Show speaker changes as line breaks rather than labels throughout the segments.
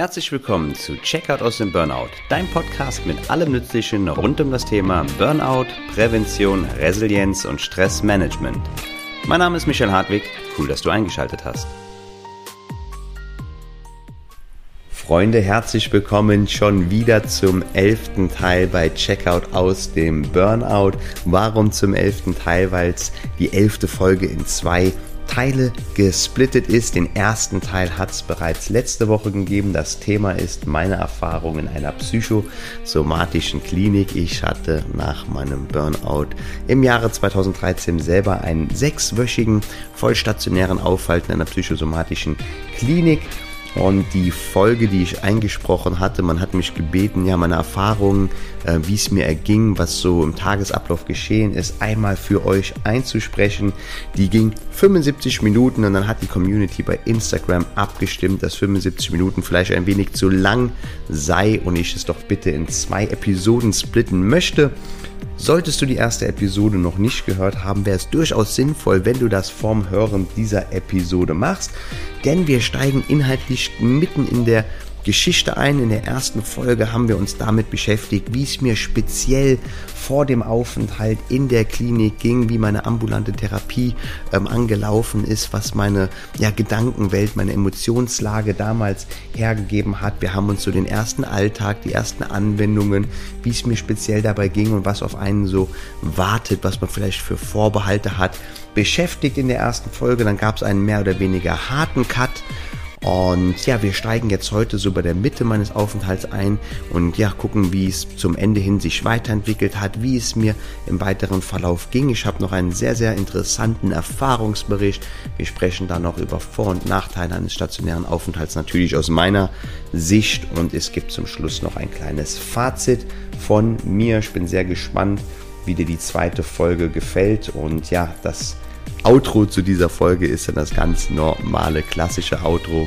Herzlich willkommen zu Checkout aus dem Burnout, dein Podcast mit allem Nützlichen rund um das Thema Burnout, Prävention, Resilienz und Stressmanagement. Mein Name ist Michael Hartwig, cool, dass du eingeschaltet hast. Freunde, herzlich willkommen schon wieder zum elften Teil bei Checkout aus dem Burnout. Warum zum elften Teil? Weil es die elfte Folge in zwei Teile gesplittet ist. Den ersten Teil hat es bereits letzte Woche gegeben. Das Thema ist meine Erfahrung in einer psychosomatischen Klinik. Ich hatte nach meinem Burnout im Jahre 2013 selber einen sechswöchigen vollstationären Aufhalt in einer psychosomatischen Klinik und die Folge, die ich eingesprochen hatte, man hat mich gebeten, ja, meine Erfahrungen, äh, wie es mir erging, was so im Tagesablauf geschehen ist, einmal für euch einzusprechen. Die ging 75 Minuten und dann hat die Community bei Instagram abgestimmt, dass 75 Minuten vielleicht ein wenig zu lang sei und ich es doch bitte in zwei Episoden splitten möchte. Solltest du die erste Episode noch nicht gehört haben, wäre es durchaus sinnvoll, wenn du das vorm Hören dieser Episode machst, denn wir steigen inhaltlich mitten in der Geschichte ein. In der ersten Folge haben wir uns damit beschäftigt, wie es mir speziell vor dem Aufenthalt in der Klinik ging, wie meine ambulante Therapie ähm, angelaufen ist, was meine ja, Gedankenwelt, meine Emotionslage damals hergegeben hat. Wir haben uns so den ersten Alltag, die ersten Anwendungen, wie es mir speziell dabei ging und was auf einen so wartet, was man vielleicht für Vorbehalte hat, beschäftigt in der ersten Folge. Dann gab es einen mehr oder weniger harten Cut und ja, wir steigen jetzt heute so bei der Mitte meines Aufenthalts ein und ja, gucken, wie es zum Ende hin sich weiterentwickelt hat, wie es mir im weiteren Verlauf ging. Ich habe noch einen sehr, sehr interessanten Erfahrungsbericht. Wir sprechen da noch über Vor- und Nachteile eines stationären Aufenthalts, natürlich aus meiner Sicht. Und es gibt zum Schluss noch ein kleines Fazit von mir. Ich bin sehr gespannt, wie dir die zweite Folge gefällt. Und ja, das Outro zu dieser Folge ist dann das ganz normale, klassische Outro.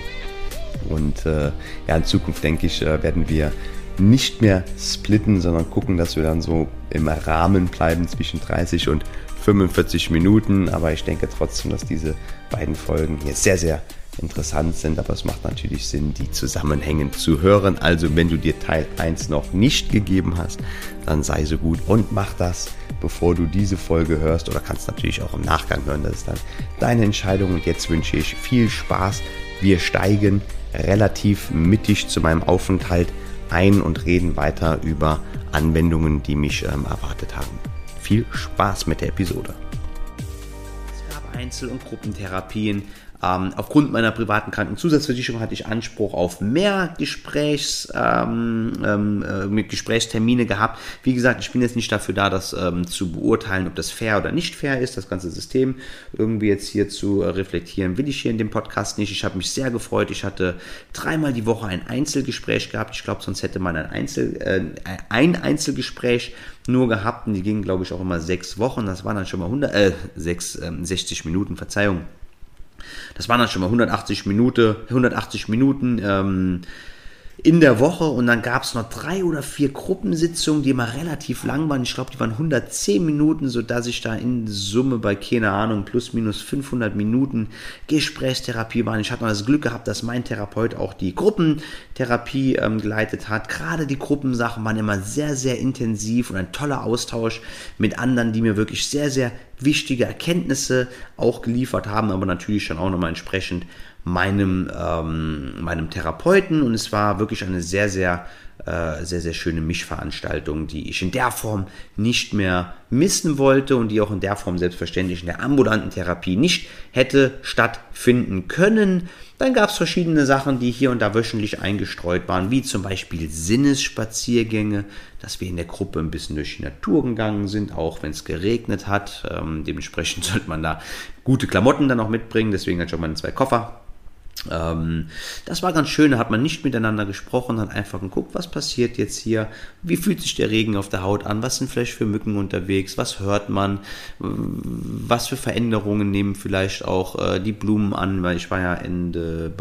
Und äh, ja, in Zukunft denke ich, äh, werden wir nicht mehr splitten, sondern gucken, dass wir dann so im Rahmen bleiben zwischen 30 und 45 Minuten. Aber ich denke trotzdem, dass diese beiden Folgen hier sehr, sehr interessant sind, aber es macht natürlich Sinn, die zusammenhängend zu hören. Also wenn du dir Teil 1 noch nicht gegeben hast, dann sei so gut und mach das, bevor du diese Folge hörst oder kannst natürlich auch im Nachgang hören. Das ist dann deine Entscheidung und jetzt wünsche ich viel Spaß. Wir steigen relativ mittig zu meinem Aufenthalt ein und reden weiter über Anwendungen, die mich ähm, erwartet haben. Viel Spaß mit der Episode. Es gab Einzel- und Gruppentherapien, ähm, aufgrund meiner privaten Krankenzusatzversicherung hatte ich Anspruch auf mehr Gesprächs, ähm, ähm, äh, Gesprächstermine gehabt. Wie gesagt, ich bin jetzt nicht dafür da, das ähm, zu beurteilen, ob das fair oder nicht fair ist, das ganze System irgendwie jetzt hier zu äh, reflektieren, will ich hier in dem Podcast nicht. Ich habe mich sehr gefreut. Ich hatte dreimal die Woche ein Einzelgespräch gehabt. Ich glaube, sonst hätte man ein, Einzel, äh, ein Einzelgespräch nur gehabt und die gingen, glaube ich, auch immer sechs Wochen. Das waren dann schon mal 100, äh, sechs, äh, 60 Minuten, Verzeihung. Das waren dann schon mal 180 Minuten, 180 Minuten ähm, in der Woche und dann gab es noch drei oder vier Gruppensitzungen, die immer relativ lang waren. Ich glaube, die waren 110 Minuten, sodass ich da in Summe bei, keine Ahnung, plus minus 500 Minuten Gesprächstherapie war. Ich hatte noch das Glück gehabt, dass mein Therapeut auch die Gruppentherapie ähm, geleitet hat. Gerade die Gruppensachen waren immer sehr, sehr intensiv und ein toller Austausch mit anderen, die mir wirklich sehr, sehr wichtige Erkenntnisse auch geliefert haben, aber natürlich dann auch nochmal entsprechend meinem, ähm, meinem Therapeuten. Und es war wirklich eine sehr, sehr, äh, sehr, sehr schöne Mischveranstaltung, die ich in der Form nicht mehr missen wollte und die auch in der Form selbstverständlich in der ambulanten Therapie nicht hätte stattfinden können. Dann gab es verschiedene Sachen, die hier und da wöchentlich eingestreut waren, wie zum Beispiel Sinnesspaziergänge, dass wir in der Gruppe ein bisschen durch die Natur gegangen sind, auch wenn es geregnet hat. Ähm, dementsprechend sollte man da gute Klamotten dann auch mitbringen, deswegen ich auch meine zwei Koffer das war ganz schön, da hat man nicht miteinander gesprochen, hat einfach geguckt, was passiert jetzt hier, wie fühlt sich der Regen auf der Haut an, was sind vielleicht für Mücken unterwegs, was hört man, was für Veränderungen nehmen vielleicht auch äh, die Blumen an, weil ich war ja Ende,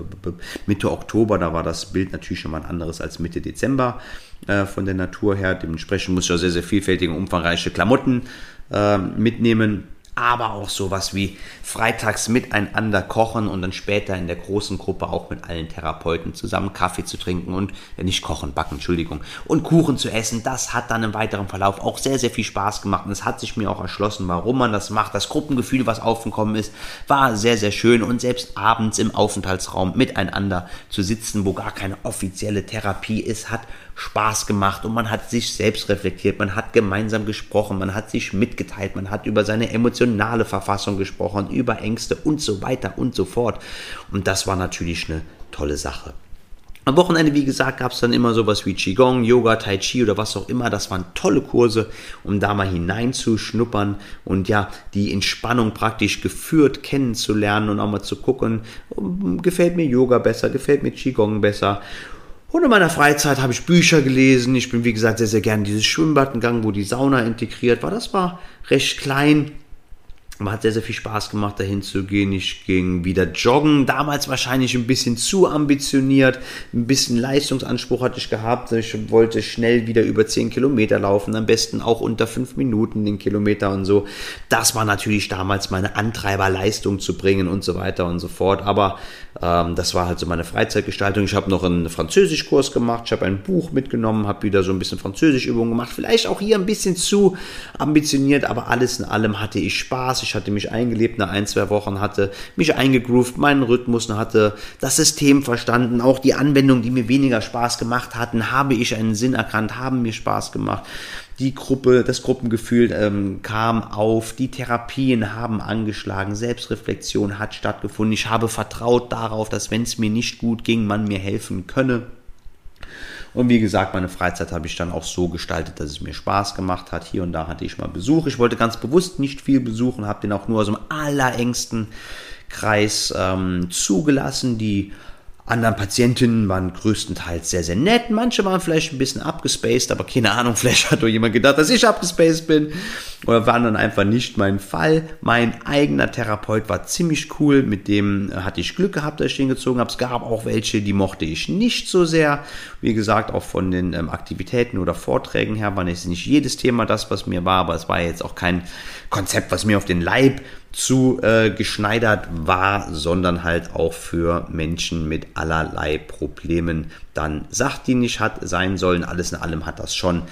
Mitte Oktober, da war das Bild natürlich schon mal ein anderes als Mitte Dezember äh, von der Natur her, dementsprechend muss ich auch sehr, sehr vielfältige, umfangreiche Klamotten äh, mitnehmen aber auch sowas wie freitags miteinander kochen und dann später in der großen Gruppe auch mit allen Therapeuten zusammen Kaffee zu trinken und äh, nicht kochen, backen, Entschuldigung, und Kuchen zu essen. Das hat dann im weiteren Verlauf auch sehr, sehr viel Spaß gemacht und es hat sich mir auch erschlossen, warum man das macht. Das Gruppengefühl, was aufgekommen ist, war sehr, sehr schön und selbst abends im Aufenthaltsraum miteinander zu sitzen, wo gar keine offizielle Therapie ist, hat Spaß gemacht und man hat sich selbst reflektiert, man hat gemeinsam gesprochen, man hat sich mitgeteilt, man hat über seine emotionale Verfassung gesprochen, über Ängste und so weiter und so fort. Und das war natürlich eine tolle Sache. Am Wochenende, wie gesagt, gab es dann immer sowas wie Qigong, Yoga, Tai Chi oder was auch immer. Das waren tolle Kurse, um da mal hineinzuschnuppern und ja, die Entspannung praktisch geführt kennenzulernen und auch mal zu gucken, gefällt mir Yoga besser, gefällt mir Qigong besser. Und in meiner Freizeit habe ich Bücher gelesen. Ich bin, wie gesagt, sehr, sehr gerne dieses Schwimmbad gegangen, wo die Sauna integriert war. Das war recht klein, man hat sehr, sehr viel Spaß gemacht, dahin zu gehen. Ich ging wieder joggen. Damals wahrscheinlich ein bisschen zu ambitioniert. Ein bisschen Leistungsanspruch hatte ich gehabt. Ich wollte schnell wieder über 10 Kilometer laufen. Am besten auch unter 5 Minuten den Kilometer und so. Das war natürlich damals meine Antreiberleistung zu bringen und so weiter und so fort. Aber ähm, das war halt so meine Freizeitgestaltung. Ich habe noch einen Französischkurs gemacht. Ich habe ein Buch mitgenommen, habe wieder so ein bisschen Französischübungen gemacht. Vielleicht auch hier ein bisschen zu ambitioniert, aber alles in allem hatte ich Spaß. Ich ich hatte mich eingelebt nach ein, zwei Wochen, hatte mich eingegroovt, meinen Rhythmus, hatte das System verstanden, auch die Anwendungen, die mir weniger Spaß gemacht hatten, habe ich einen Sinn erkannt, haben mir Spaß gemacht. Die Gruppe, das Gruppengefühl ähm, kam auf, die Therapien haben angeschlagen, Selbstreflexion hat stattgefunden. Ich habe vertraut darauf, dass wenn es mir nicht gut ging, man mir helfen könne. Und wie gesagt, meine Freizeit habe ich dann auch so gestaltet, dass es mir Spaß gemacht hat. Hier und da hatte ich mal Besuch. Ich wollte ganz bewusst nicht viel besuchen, habe den auch nur aus dem allerengsten Kreis ähm, zugelassen. Die anderen Patientinnen waren größtenteils sehr, sehr nett. Manche waren vielleicht ein bisschen abgespaced, aber keine Ahnung, vielleicht hat doch jemand gedacht, dass ich abgespaced bin. Oder waren dann einfach nicht mein Fall. Mein eigener Therapeut war ziemlich cool. Mit dem äh, hatte ich Glück gehabt, dass ich den gezogen habe. Es gab auch welche, die mochte ich nicht so sehr. Wie gesagt, auch von den ähm, Aktivitäten oder Vorträgen her war jetzt nicht jedes Thema das, was mir war, aber es war jetzt auch kein Konzept, was mir auf den Leib zu äh, geschneidert war, sondern halt auch für Menschen mit allerlei Problemen dann sachdienlich hat sein sollen. Alles in allem hat das schon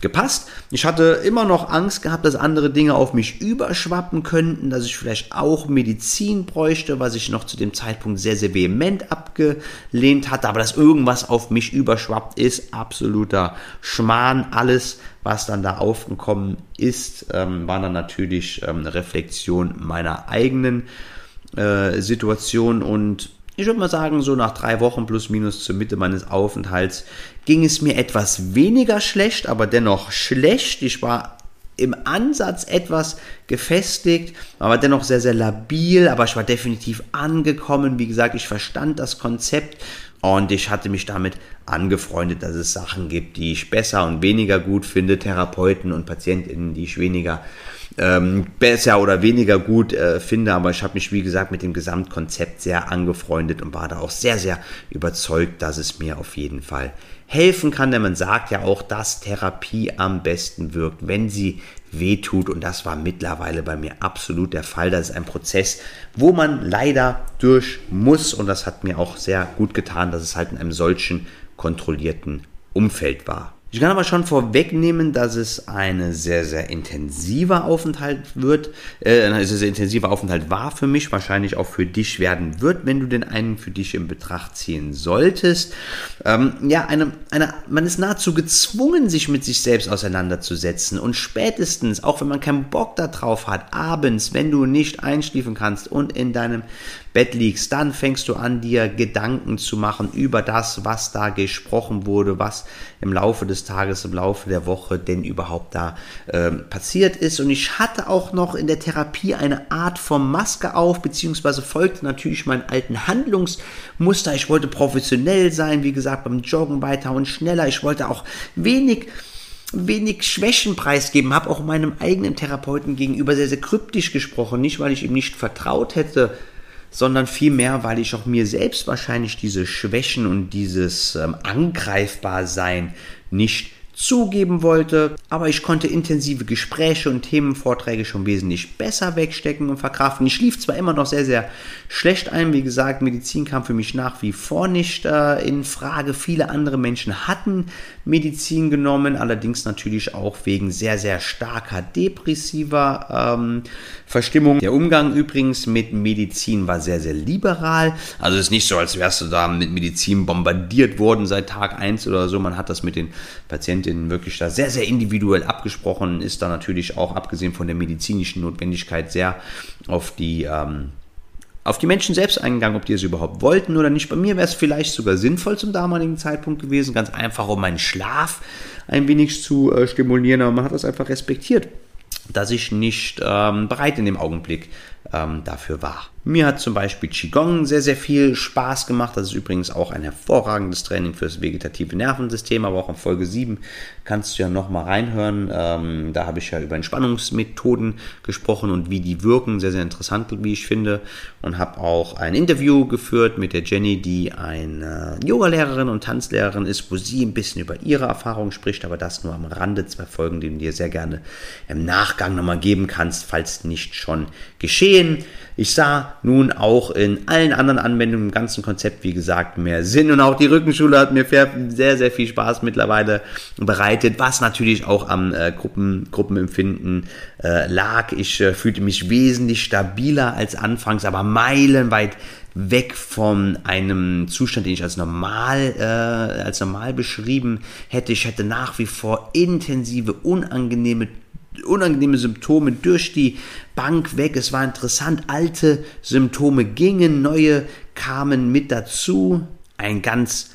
gepasst. Ich hatte immer noch Angst gehabt, dass andere Dinge auf mich überschwappen könnten, dass ich vielleicht auch Medizin bräuchte, was ich noch zu dem Zeitpunkt sehr, sehr vehement abgelehnt hatte, aber dass irgendwas auf mich überschwappt ist, absoluter Schmarrn. Alles, was dann da aufgekommen ist, ähm, war dann natürlich ähm, eine Reflexion meiner eigenen äh, Situation und ich würde mal sagen, so nach drei Wochen plus minus zur Mitte meines Aufenthalts ging es mir etwas weniger schlecht, aber dennoch schlecht. Ich war im Ansatz etwas gefestigt, aber dennoch sehr, sehr labil, aber ich war definitiv angekommen. Wie gesagt, ich verstand das Konzept und ich hatte mich damit angefreundet, dass es Sachen gibt, die ich besser und weniger gut finde, Therapeuten und PatientInnen, die ich weniger ähm, besser oder weniger gut äh, finde, aber ich habe mich, wie gesagt, mit dem Gesamtkonzept sehr angefreundet und war da auch sehr, sehr überzeugt, dass es mir auf jeden Fall helfen kann, denn man sagt ja auch, dass Therapie am besten wirkt, wenn sie wehtut und das war mittlerweile bei mir absolut der Fall. Das ist ein Prozess, wo man leider durch muss und das hat mir auch sehr gut getan, dass es halt in einem solchen kontrollierten Umfeld war. Ich kann aber schon vorwegnehmen, dass es ein sehr, sehr intensiver Aufenthalt wird, äh, ein sehr, sehr intensiver Aufenthalt war für mich, wahrscheinlich auch für dich werden wird, wenn du den einen für dich in Betracht ziehen solltest. Ähm, ja, eine, eine, man ist nahezu gezwungen, sich mit sich selbst auseinanderzusetzen und spätestens, auch wenn man keinen Bock darauf hat, abends, wenn du nicht einschliefen kannst und in deinem Bett liegst, dann fängst du an, dir Gedanken zu machen über das, was da gesprochen wurde, was im Laufe des Tages, im Laufe der Woche denn überhaupt da äh, passiert ist. Und ich hatte auch noch in der Therapie eine Art von Maske auf, beziehungsweise folgte natürlich meinen alten Handlungsmuster. Ich wollte professionell sein, wie gesagt, beim Joggen weiter und schneller. Ich wollte auch wenig wenig Schwächen preisgeben, habe auch meinem eigenen Therapeuten gegenüber sehr, sehr kryptisch gesprochen, nicht weil ich ihm nicht vertraut hätte, sondern vielmehr, weil ich auch mir selbst wahrscheinlich diese Schwächen und dieses ähm, Angreifbarsein nicht zugeben wollte, aber ich konnte intensive Gespräche und Themenvorträge schon wesentlich besser wegstecken und verkraften. Ich schlief zwar immer noch sehr, sehr schlecht ein, wie gesagt, Medizin kam für mich nach wie vor nicht äh, in Frage. Viele andere Menschen hatten Medizin genommen, allerdings natürlich auch wegen sehr, sehr starker depressiver ähm, Verstimmung. Der Umgang übrigens mit Medizin war sehr, sehr liberal. Also es ist nicht so, als wärst du da mit Medizin bombardiert worden seit Tag 1 oder so. Man hat das mit den Patientinnen wirklich da sehr, sehr individuell abgesprochen, ist da natürlich auch abgesehen von der medizinischen Notwendigkeit sehr auf die ähm, auf die Menschen selbst eingegangen, ob die es überhaupt wollten oder nicht. Bei mir wäre es vielleicht sogar sinnvoll zum damaligen Zeitpunkt gewesen, ganz einfach, um meinen Schlaf ein wenig zu äh, stimulieren, aber man hat das einfach respektiert, dass ich nicht ähm, bereit in dem Augenblick ähm, dafür war. Mir hat zum Beispiel Qigong sehr, sehr viel Spaß gemacht. Das ist übrigens auch ein hervorragendes Training fürs vegetative Nervensystem, aber auch in Folge 7 kannst du ja nochmal reinhören. Ähm, da habe ich ja über Entspannungsmethoden gesprochen und wie die wirken. Sehr, sehr interessant, wie ich finde. Und habe auch ein Interview geführt mit der Jenny, die eine Yogalehrerin und Tanzlehrerin ist, wo sie ein bisschen über ihre Erfahrungen spricht, aber das nur am Rande. Zwei Folgen, die du dir sehr gerne im Nachgang nochmal geben kannst, falls nicht schon geschehen. Ich sah nun auch in allen anderen Anwendungen im ganzen Konzept, wie gesagt, mehr Sinn und auch die Rückenschule hat mir sehr, sehr viel Spaß mittlerweile bereitet, was natürlich auch am äh, Gruppen, Gruppenempfinden äh, lag. Ich äh, fühlte mich wesentlich stabiler als anfangs, aber meilenweit weg von einem Zustand, den ich als normal, äh, als normal beschrieben hätte. Ich hätte nach wie vor intensive, unangenehme unangenehme Symptome durch die Bank weg. Es war interessant, alte Symptome gingen, neue kamen mit dazu. Ein ganz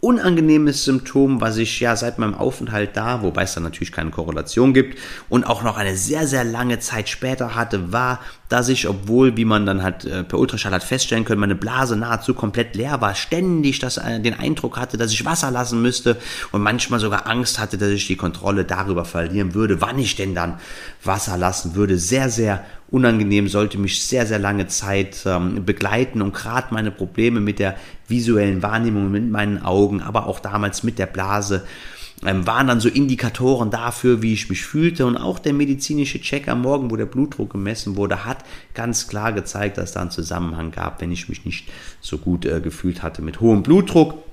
unangenehmes Symptom, was ich ja seit meinem Aufenthalt da, wobei es da natürlich keine Korrelation gibt und auch noch eine sehr, sehr lange Zeit später hatte, war, dass ich, obwohl, wie man dann halt äh, per Ultraschall hat feststellen können, meine Blase nahezu komplett leer war, ständig das, äh, den Eindruck hatte, dass ich Wasser lassen müsste und manchmal sogar Angst hatte, dass ich die Kontrolle darüber verlieren würde, wann ich denn dann Wasser lassen würde. Sehr, sehr unangenehm, sollte mich sehr, sehr lange Zeit ähm, begleiten und gerade meine Probleme mit der visuellen Wahrnehmung, mit meinen Augen, aber auch damals mit der Blase, ähm, waren dann so Indikatoren dafür, wie ich mich fühlte. Und auch der medizinische Check am Morgen, wo der Blutdruck gemessen wurde, hat ganz klar gezeigt, dass da einen Zusammenhang gab, wenn ich mich nicht so gut äh, gefühlt hatte mit hohem Blutdruck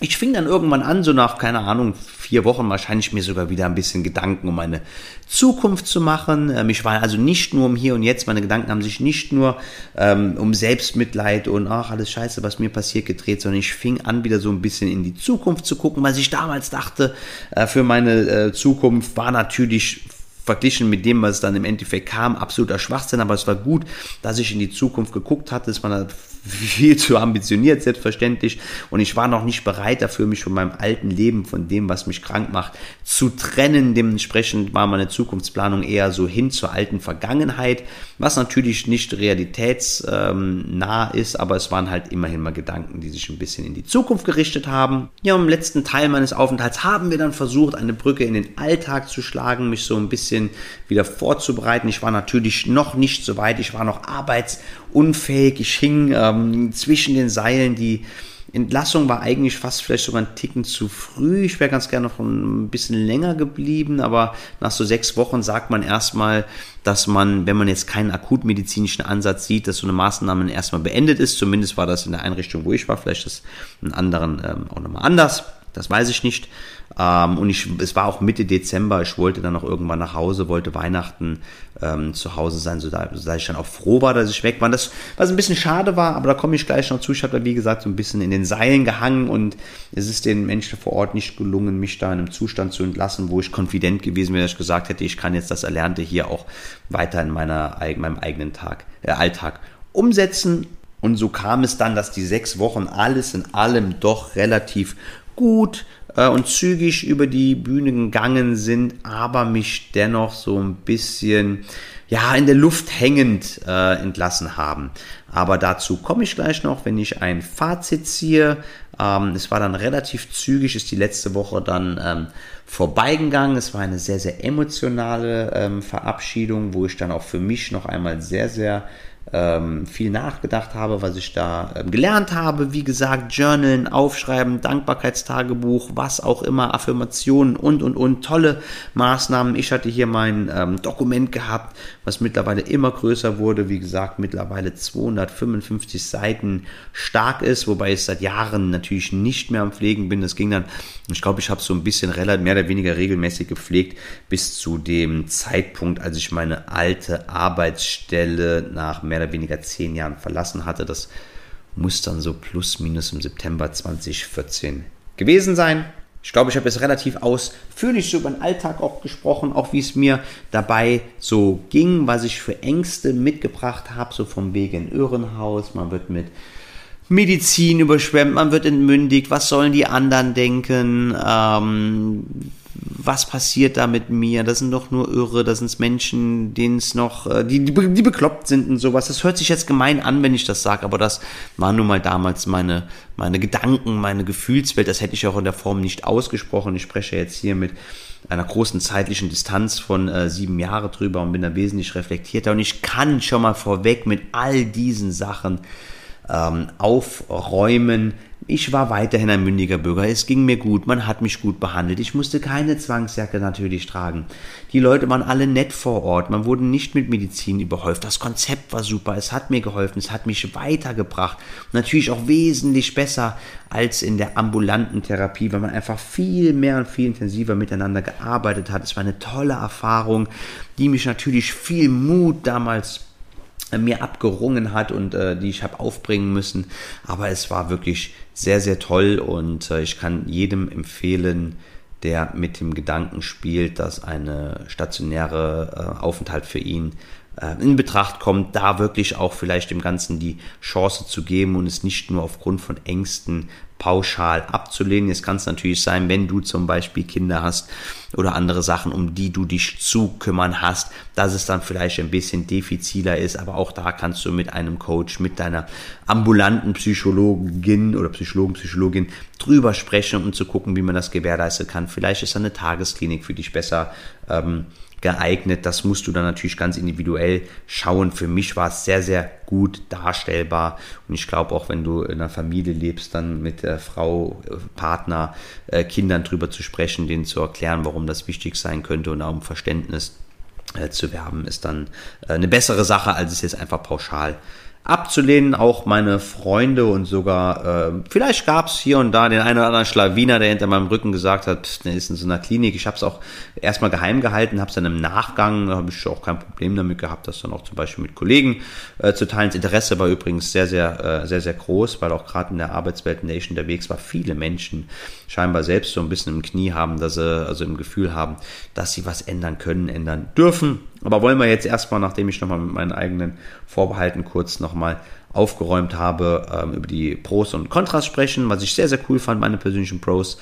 ich fing dann irgendwann an, so nach, keine Ahnung, vier Wochen wahrscheinlich mir sogar wieder ein bisschen Gedanken um meine Zukunft zu machen. Ähm, ich war also nicht nur um hier und jetzt, meine Gedanken haben sich nicht nur ähm, um Selbstmitleid und ach, alles scheiße, was mir passiert, gedreht, sondern ich fing an, wieder so ein bisschen in die Zukunft zu gucken. Was ich damals dachte äh, für meine äh, Zukunft war natürlich verglichen mit dem, was dann im Endeffekt kam, absoluter Schwachsinn, aber es war gut, dass ich in die Zukunft geguckt hatte. Es war viel zu ambitioniert, selbstverständlich. Und ich war noch nicht bereit dafür, mich von meinem alten Leben, von dem, was mich krank macht, zu trennen. Dementsprechend war meine Zukunftsplanung eher so hin zur alten Vergangenheit, was natürlich nicht realitätsnah ist, aber es waren halt immerhin mal Gedanken, die sich ein bisschen in die Zukunft gerichtet haben. Ja, im letzten Teil meines Aufenthalts haben wir dann versucht, eine Brücke in den Alltag zu schlagen, mich so ein bisschen wieder vorzubereiten. Ich war natürlich noch nicht so weit, ich war noch arbeitsunfähig, ich hing ähm, zwischen den Seilen, die Entlassung war eigentlich fast vielleicht sogar ein Ticken zu früh. Ich wäre ganz gerne noch ein bisschen länger geblieben, aber nach so sechs Wochen sagt man erstmal, dass man, wenn man jetzt keinen akutmedizinischen Ansatz sieht, dass so eine Maßnahme erstmal beendet ist. Zumindest war das in der Einrichtung, wo ich war. Vielleicht ist in anderen ähm, auch nochmal anders. Das weiß ich nicht. Ähm, und ich, es war auch Mitte Dezember. Ich wollte dann noch irgendwann nach Hause, wollte Weihnachten ähm, zu Hause sein, so da, so ich dann auch froh war, dass ich weg war. Das, was ein bisschen schade war, aber da komme ich gleich noch zu. Ich habe da, wie gesagt, so ein bisschen in den Seilen gehangen und es ist den Menschen vor Ort nicht gelungen, mich da in einem Zustand zu entlassen, wo ich konfident gewesen wäre, dass ich gesagt hätte, ich kann jetzt das Erlernte hier auch weiter in meiner, meinem eigenen Tag, äh, Alltag umsetzen. Und so kam es dann, dass die sechs Wochen alles in allem doch relativ gut äh, und zügig über die Bühne gegangen sind, aber mich dennoch so ein bisschen ja in der Luft hängend äh, entlassen haben. Aber dazu komme ich gleich noch, wenn ich ein Fazit ziehe. Ähm, es war dann relativ zügig, ist die letzte Woche dann ähm, vorbeigegangen. Es war eine sehr, sehr emotionale ähm, Verabschiedung, wo ich dann auch für mich noch einmal sehr, sehr ähm, viel nachgedacht habe, was ich da ähm, gelernt habe. Wie gesagt, Journalen, Aufschreiben, Dankbarkeitstagebuch, was auch immer, Affirmationen und, und, und. Tolle Maßnahmen. Ich hatte hier mein ähm, Dokument gehabt, was mittlerweile immer größer wurde. Wie gesagt, mittlerweile 255 Seiten stark ist, wobei ich seit Jahren natürlich nicht mehr am Pflegen bin. Das ging dann, ich glaube, ich habe so ein bisschen mehr oder weniger regelmäßig gepflegt bis zu dem Zeitpunkt, als ich meine alte Arbeitsstelle nach mehr oder weniger zehn Jahren verlassen hatte. Das muss dann so plus minus im September 2014 gewesen sein. Ich glaube, ich habe jetzt relativ ausführlich so über den Alltag auch gesprochen, auch wie es mir dabei so ging, was ich für Ängste mitgebracht habe, so vom Weg in Irrenhaus. Man wird mit Medizin überschwemmt, man wird entmündigt, was sollen die anderen denken, ähm, was passiert da mit mir? Das sind doch nur Irre, das sind Menschen, denen es noch, äh, die, die, die bekloppt sind und sowas. Das hört sich jetzt gemein an, wenn ich das sage, aber das war nun mal damals meine, meine Gedanken, meine Gefühlswelt. Das hätte ich auch in der Form nicht ausgesprochen. Ich spreche jetzt hier mit einer großen zeitlichen Distanz von äh, sieben Jahren drüber und bin da wesentlich reflektierter. Und ich kann schon mal vorweg mit all diesen Sachen ähm, aufräumen, ich war weiterhin ein mündiger Bürger. Es ging mir gut. Man hat mich gut behandelt. Ich musste keine Zwangsjacke natürlich tragen. Die Leute waren alle nett vor Ort. Man wurde nicht mit Medizin überhäuft. Das Konzept war super. Es hat mir geholfen. Es hat mich weitergebracht. Natürlich auch wesentlich besser als in der ambulanten Therapie, weil man einfach viel mehr und viel intensiver miteinander gearbeitet hat. Es war eine tolle Erfahrung, die mich natürlich viel Mut damals mir abgerungen hat und äh, die ich habe aufbringen müssen. Aber es war wirklich sehr, sehr toll und äh, ich kann jedem empfehlen, der mit dem Gedanken spielt, dass eine stationäre äh, Aufenthalt für ihn äh, in Betracht kommt, da wirklich auch vielleicht dem Ganzen die Chance zu geben und es nicht nur aufgrund von Ängsten pauschal abzulehnen. Jetzt kann es natürlich sein, wenn du zum Beispiel Kinder hast oder andere Sachen, um die du dich zu kümmern hast, dass es dann vielleicht ein bisschen defiziler ist. Aber auch da kannst du mit einem Coach, mit deiner ambulanten Psychologin oder Psychologen, Psychologin drüber sprechen, um zu gucken, wie man das gewährleisten kann. Vielleicht ist eine Tagesklinik für dich besser. Ähm, geeignet. Das musst du dann natürlich ganz individuell schauen. Für mich war es sehr, sehr gut darstellbar. Und ich glaube auch, wenn du in einer Familie lebst, dann mit der Frau, Partner, äh, Kindern drüber zu sprechen, denen zu erklären, warum das wichtig sein könnte und auch um Verständnis äh, zu werben, ist dann äh, eine bessere Sache, als es jetzt einfach pauschal abzulehnen. Auch meine Freunde und sogar, äh, vielleicht gab es hier und da den einen oder anderen Schlawiner, der hinter meinem Rücken gesagt hat, der ist in so einer Klinik. Ich habe es auch erstmal geheim gehalten, habe es dann im Nachgang, da habe ich auch kein Problem damit gehabt, das dann auch zum Beispiel mit Kollegen äh, zu teilen. Das Interesse war übrigens sehr, sehr, äh, sehr, sehr groß, weil auch gerade in der Arbeitswelt, ich unterwegs war, viele Menschen scheinbar selbst so ein bisschen im Knie haben, dass sie, also im Gefühl haben, dass sie was ändern können, ändern dürfen. Aber wollen wir jetzt erstmal, nachdem ich nochmal mit meinen eigenen Vorbehalten kurz nochmal aufgeräumt habe, ähm, über die Pros und Kontras sprechen, was ich sehr, sehr cool fand, meine persönlichen Pros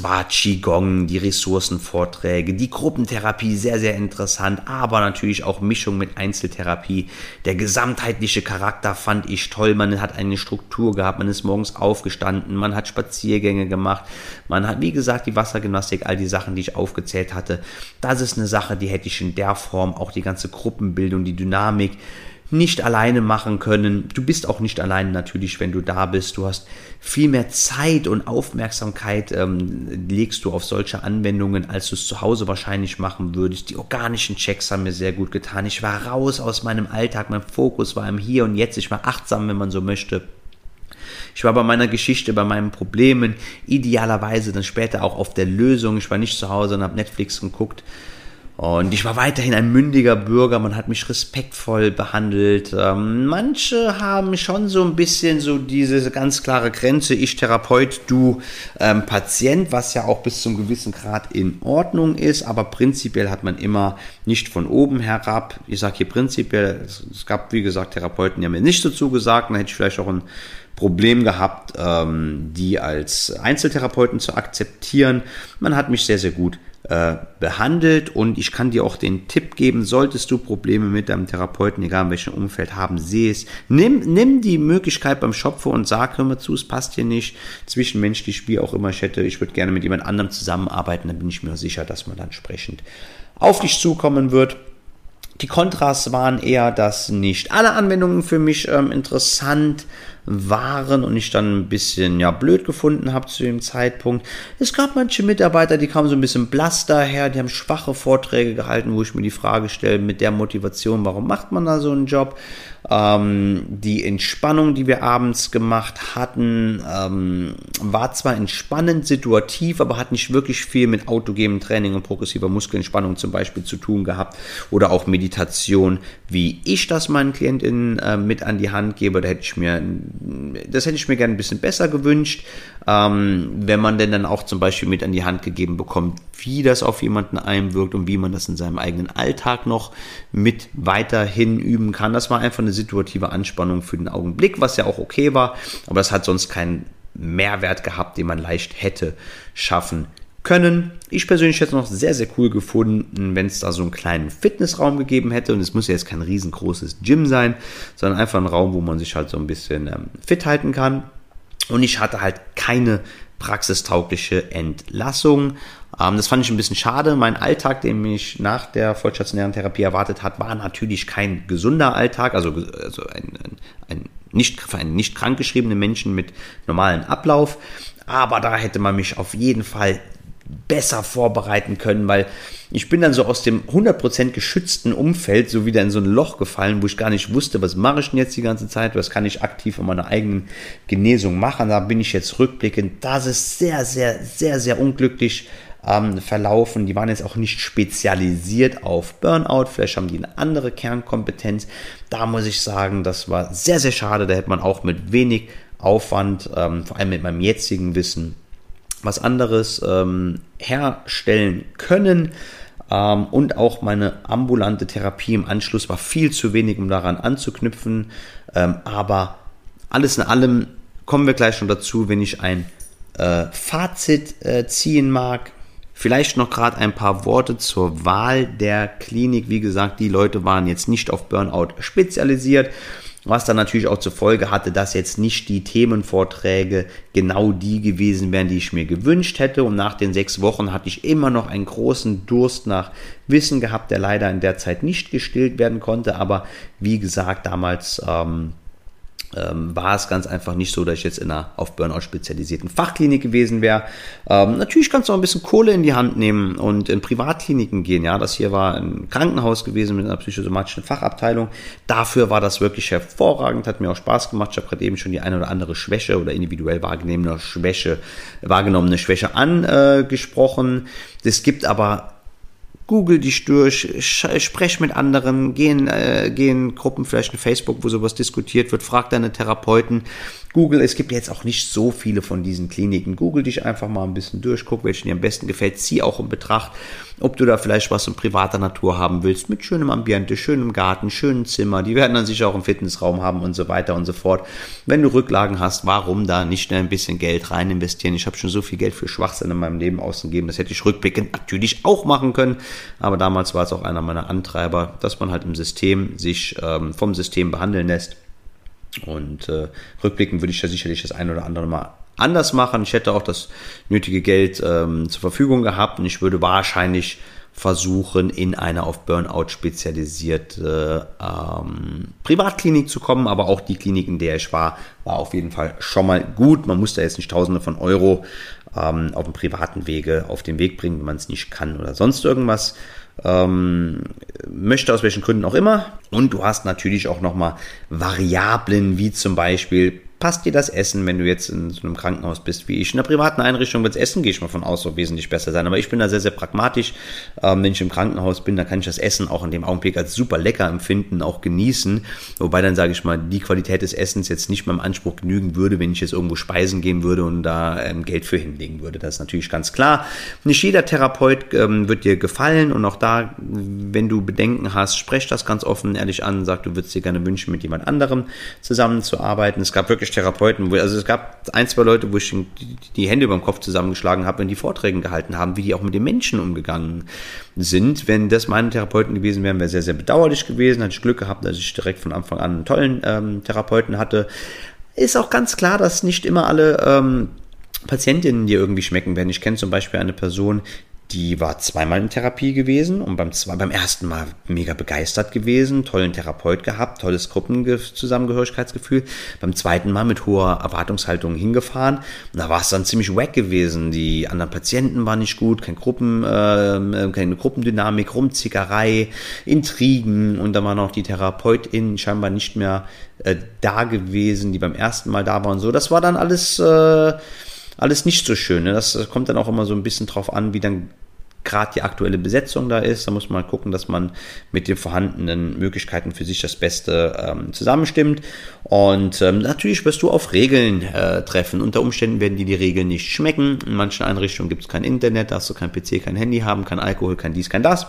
war Qigong, die Ressourcenvorträge, die Gruppentherapie sehr, sehr interessant, aber natürlich auch Mischung mit Einzeltherapie. Der gesamtheitliche Charakter fand ich toll. Man hat eine Struktur gehabt, man ist morgens aufgestanden, man hat Spaziergänge gemacht, man hat, wie gesagt, die Wassergymnastik, all die Sachen, die ich aufgezählt hatte. Das ist eine Sache, die hätte ich in der Form, auch die ganze Gruppenbildung, die Dynamik, nicht alleine machen können. Du bist auch nicht alleine natürlich, wenn du da bist. Du hast viel mehr Zeit und Aufmerksamkeit ähm, legst du auf solche Anwendungen, als du es zu Hause wahrscheinlich machen würdest. Die organischen Checks haben mir sehr gut getan. Ich war raus aus meinem Alltag. Mein Fokus war im Hier und Jetzt. Ich war achtsam, wenn man so möchte. Ich war bei meiner Geschichte, bei meinen Problemen, idealerweise dann später auch auf der Lösung. Ich war nicht zu Hause und habe Netflix geguckt. Und ich war weiterhin ein mündiger Bürger, man hat mich respektvoll behandelt. Ähm, manche haben schon so ein bisschen so diese ganz klare Grenze, ich Therapeut, du ähm, Patient, was ja auch bis zum gewissen Grad in Ordnung ist, aber prinzipiell hat man immer nicht von oben herab, ich sage hier prinzipiell, es, es, gab wie gesagt Therapeuten, die haben mir nicht so zugesagt, dann hätte ich vielleicht auch ein Problem gehabt, ähm, die als Einzeltherapeuten zu akzeptieren. Man hat mich sehr, sehr gut äh, behandelt und ich kann dir auch den Tipp geben, solltest du Probleme mit deinem Therapeuten, egal in welchem Umfeld haben, seh es. Nimm, nimm die Möglichkeit beim Schopfer und sag, hör mal zu, es passt hier nicht, zwischenmenschlich, wie auch immer ich hätte, ich würde gerne mit jemand anderem zusammenarbeiten, dann bin ich mir sicher, dass man dann entsprechend auf dich zukommen wird. Die Kontras waren eher, dass nicht alle Anwendungen für mich ähm, interessant waren und ich dann ein bisschen ja blöd gefunden habe zu dem Zeitpunkt. Es gab manche Mitarbeiter, die kamen so ein bisschen blass daher, die haben schwache Vorträge gehalten, wo ich mir die Frage stelle, mit der Motivation, warum macht man da so einen Job? Ähm, die Entspannung, die wir abends gemacht hatten, ähm, war zwar entspannend, situativ, aber hat nicht wirklich viel mit autogenem Training und progressiver Muskelentspannung zum Beispiel zu tun gehabt oder auch Meditation, wie ich das meinen KlientInnen äh, mit an die Hand gebe. Da hätte ich mir, das hätte ich mir gerne ein bisschen besser gewünscht, ähm, wenn man denn dann auch zum Beispiel mit an die Hand gegeben bekommt, wie das auf jemanden einwirkt und wie man das in seinem eigenen Alltag noch mit weiterhin üben kann. Das war einfach eine situative Anspannung für den Augenblick, was ja auch okay war, aber es hat sonst keinen Mehrwert gehabt, den man leicht hätte schaffen können. Ich persönlich hätte es noch sehr, sehr cool gefunden, wenn es da so einen kleinen Fitnessraum gegeben hätte. Und es muss ja jetzt kein riesengroßes Gym sein, sondern einfach ein Raum, wo man sich halt so ein bisschen ähm, fit halten kann. Und ich hatte halt keine praxistaugliche Entlassung. Ähm, das fand ich ein bisschen schade. Mein Alltag, den mich nach der vollstationären Therapie erwartet hat, war natürlich kein gesunder Alltag, also, also ein, ein, nicht, für einen nicht krankgeschriebenen Menschen mit normalen Ablauf. Aber da hätte man mich auf jeden Fall besser vorbereiten können, weil ich bin dann so aus dem 100% geschützten Umfeld so wieder in so ein Loch gefallen, wo ich gar nicht wusste, was mache ich denn jetzt die ganze Zeit, was kann ich aktiv in meiner eigenen Genesung machen. Da bin ich jetzt rückblickend, das ist sehr, sehr, sehr, sehr unglücklich ähm, verlaufen. Die waren jetzt auch nicht spezialisiert auf Burnout, vielleicht haben die eine andere Kernkompetenz. Da muss ich sagen, das war sehr, sehr schade. Da hätte man auch mit wenig Aufwand, ähm, vor allem mit meinem jetzigen Wissen, was anderes ähm, herstellen können. Ähm, und auch meine ambulante Therapie im Anschluss war viel zu wenig, um daran anzuknüpfen. Ähm, aber alles in allem kommen wir gleich schon dazu, wenn ich ein äh, Fazit äh, ziehen mag. Vielleicht noch gerade ein paar Worte zur Wahl der Klinik. Wie gesagt, die Leute waren jetzt nicht auf Burnout spezialisiert, was dann natürlich auch zur Folge hatte, dass jetzt nicht die Themenvorträge genau die gewesen wären, die ich mir gewünscht hätte. Und nach den sechs Wochen hatte ich immer noch einen großen Durst nach Wissen gehabt, der leider in der Zeit nicht gestillt werden konnte. Aber wie gesagt, damals ähm, ähm, war es ganz einfach nicht so, dass ich jetzt in einer auf Burnout spezialisierten Fachklinik gewesen wäre. Ähm, natürlich kannst du auch ein bisschen Kohle in die Hand nehmen und in Privatkliniken gehen. Ja, das hier war ein Krankenhaus gewesen mit einer psychosomatischen Fachabteilung. Dafür war das wirklich hervorragend, hat mir auch Spaß gemacht. Ich habe gerade eben schon die eine oder andere Schwäche oder individuell wahrgenommene Schwäche, wahrgenommene Schwäche angesprochen. Es gibt aber Google dich durch, sprech mit anderen, geh in, äh, geh in Gruppen, vielleicht in Facebook, wo sowas diskutiert wird, frag deine Therapeuten, Google, es gibt jetzt auch nicht so viele von diesen Kliniken. Google dich einfach mal ein bisschen durch, guck, welchen dir am besten gefällt, zieh auch in Betracht, ob du da vielleicht was in privater Natur haben willst, mit schönem Ambiente, schönem Garten, schönem Zimmer. Die werden dann sicher auch einen Fitnessraum haben und so weiter und so fort. Wenn du Rücklagen hast, warum da nicht schnell ein bisschen Geld rein investieren? Ich habe schon so viel Geld für Schwachsinn in meinem Leben ausgegeben, das hätte ich rückblickend natürlich auch machen können. Aber damals war es auch einer meiner Antreiber, dass man halt im System sich ähm, vom System behandeln lässt und äh, rückblickend würde ich ja sicherlich das ein oder andere mal anders machen. Ich hätte auch das nötige Geld ähm, zur Verfügung gehabt und ich würde wahrscheinlich versuchen, in eine auf Burnout spezialisierte ähm, Privatklinik zu kommen. Aber auch die Klinik, in der ich war, war auf jeden Fall schon mal gut. Man muss da jetzt nicht Tausende von Euro ähm, auf dem privaten Wege auf den Weg bringen, wenn man es nicht kann oder sonst irgendwas ähm, möchte aus welchen Gründen auch immer. Und du hast natürlich auch nochmal Variablen wie zum Beispiel passt dir das Essen, wenn du jetzt in so einem Krankenhaus bist wie ich. In einer privaten Einrichtung wird das Essen, gehe ich mal von aus, so wesentlich besser sein. Aber ich bin da sehr, sehr pragmatisch. Ähm, wenn ich im Krankenhaus bin, dann kann ich das Essen auch in dem Augenblick als super lecker empfinden, auch genießen. Wobei dann, sage ich mal, die Qualität des Essens jetzt nicht meinem Anspruch genügen würde, wenn ich jetzt irgendwo speisen gehen würde und da ähm, Geld für hinlegen würde. Das ist natürlich ganz klar. Nicht jeder Therapeut ähm, wird dir gefallen und auch da, wenn du Bedenken hast, sprech das ganz offen, ehrlich an, sag, du würdest dir gerne wünschen, mit jemand anderem zusammenzuarbeiten. Es gab wirklich Therapeuten, wo, also es gab ein, zwei Leute, wo ich die, Hände über den Kopf zusammengeschlagen habe, wenn die Vorträge gehalten haben, wie die auch mit den Menschen umgegangen sind. Wenn das meine Therapeuten gewesen wären, wäre sehr, sehr bedauerlich gewesen. Hatte ich Glück gehabt, dass ich direkt von Anfang an einen tollen ähm, Therapeuten hatte. Ist auch ganz klar, dass nicht immer alle ähm, Patientinnen dir irgendwie schmecken werden. Ich kenne zum Beispiel eine Person, die war zweimal in Therapie gewesen und beim, zwei, beim ersten Mal mega begeistert gewesen, tollen Therapeut gehabt, tolles Gruppenzusammengehörigkeitsgefühl. Beim zweiten Mal mit hoher Erwartungshaltung hingefahren. Und da war es dann ziemlich wack gewesen. Die anderen Patienten waren nicht gut, kein Gruppen, äh, keine Gruppendynamik, Rumzickerei, Intrigen und da war noch die Therapeutin scheinbar nicht mehr äh, da gewesen, die beim ersten Mal da war und so. Das war dann alles. Äh, alles nicht so schön. Ne? Das kommt dann auch immer so ein bisschen drauf an, wie dann gerade die aktuelle Besetzung da ist. Da muss man gucken, dass man mit den vorhandenen Möglichkeiten für sich das Beste ähm, zusammenstimmt. Und ähm, natürlich wirst du auf Regeln äh, treffen. Unter Umständen werden dir die Regeln nicht schmecken. In manchen Einrichtungen gibt es kein Internet, darfst du kein PC, kein Handy haben, kein Alkohol, kein dies, kein das.